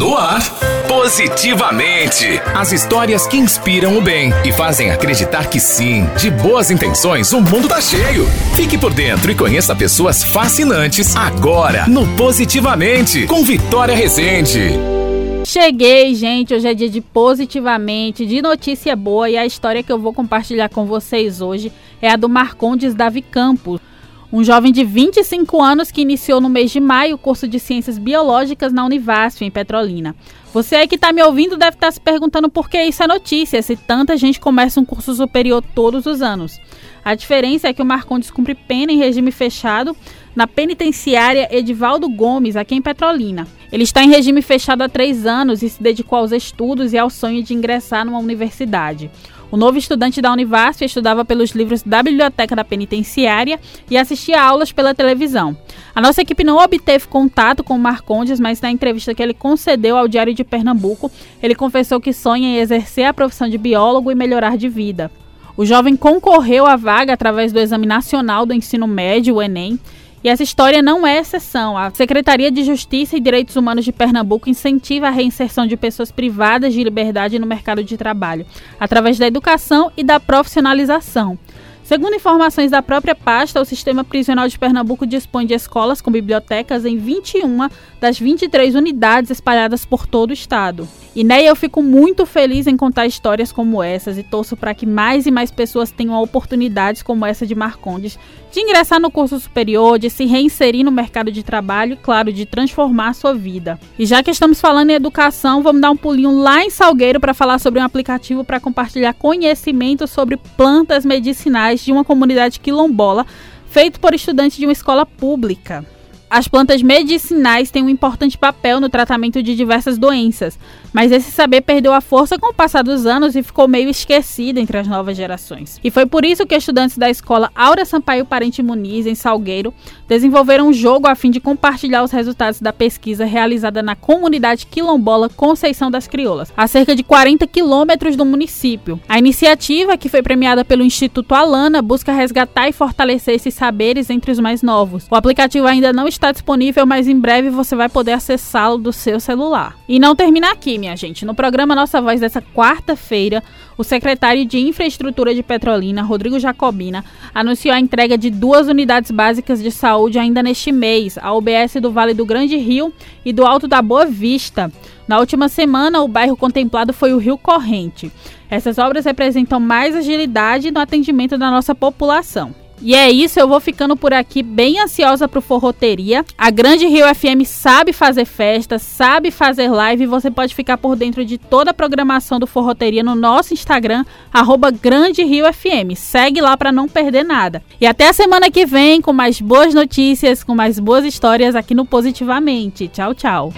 No ar, Positivamente. As histórias que inspiram o bem e fazem acreditar que sim, de boas intenções, o mundo tá cheio. Fique por dentro e conheça pessoas fascinantes agora no Positivamente, com Vitória Rezende. Cheguei, gente. Hoje é dia de positivamente, de notícia boa e a história que eu vou compartilhar com vocês hoje é a do Marcondes Davi Campos um jovem de 25 anos que iniciou no mês de maio o curso de Ciências Biológicas na Univasf, em Petrolina. Você aí que está me ouvindo deve estar tá se perguntando por que isso é notícia, se tanta gente começa um curso superior todos os anos. A diferença é que o Marcondes cumpre pena em regime fechado na penitenciária Edivaldo Gomes, aqui em Petrolina. Ele está em regime fechado há três anos e se dedicou aos estudos e ao sonho de ingressar numa universidade. O novo estudante da Univasf estudava pelos livros da Biblioteca da Penitenciária e assistia aulas pela televisão. A nossa equipe não obteve contato com o Marcondes, mas na entrevista que ele concedeu ao Diário de Pernambuco, ele confessou que sonha em exercer a profissão de biólogo e melhorar de vida. O jovem concorreu à vaga através do Exame Nacional do Ensino Médio, o Enem, e essa história não é exceção. A Secretaria de Justiça e Direitos Humanos de Pernambuco incentiva a reinserção de pessoas privadas de liberdade no mercado de trabalho, através da educação e da profissionalização. Segundo informações da própria pasta, o Sistema Prisional de Pernambuco dispõe de escolas com bibliotecas em 21 das 23 unidades espalhadas por todo o estado. E né, eu fico muito feliz em contar histórias como essas e torço para que mais e mais pessoas tenham oportunidades como essa de Marcondes de ingressar no curso superior, de se reinserir no mercado de trabalho e, claro, de transformar sua vida. E já que estamos falando em educação, vamos dar um pulinho lá em Salgueiro para falar sobre um aplicativo para compartilhar conhecimento sobre plantas medicinais de uma comunidade quilombola feito por estudantes de uma escola pública. As plantas medicinais têm um importante papel no tratamento de diversas doenças, mas esse saber perdeu a força com o passar dos anos e ficou meio esquecido entre as novas gerações. E foi por isso que estudantes da escola Aura Sampaio Parente Muniz, em Salgueiro, desenvolveram um jogo a fim de compartilhar os resultados da pesquisa realizada na comunidade quilombola Conceição das Crioulas, a cerca de 40 quilômetros do município. A iniciativa, que foi premiada pelo Instituto Alana, busca resgatar e fortalecer esses saberes entre os mais novos. O aplicativo ainda não está está disponível, mas em breve você vai poder acessá-lo do seu celular. E não termina aqui, minha gente. No programa Nossa Voz dessa quarta-feira, o secretário de Infraestrutura de Petrolina, Rodrigo Jacobina, anunciou a entrega de duas unidades básicas de saúde ainda neste mês, a UBS do Vale do Grande Rio e do Alto da Boa Vista. Na última semana, o bairro contemplado foi o Rio Corrente. Essas obras representam mais agilidade no atendimento da nossa população. E é isso, eu vou ficando por aqui bem ansiosa pro Forroteria. A Grande Rio FM sabe fazer festa, sabe fazer live você pode ficar por dentro de toda a programação do Forroteria no nosso Instagram, arroba Grande Rio FM. Segue lá para não perder nada. E até a semana que vem com mais boas notícias, com mais boas histórias aqui no Positivamente. Tchau, tchau.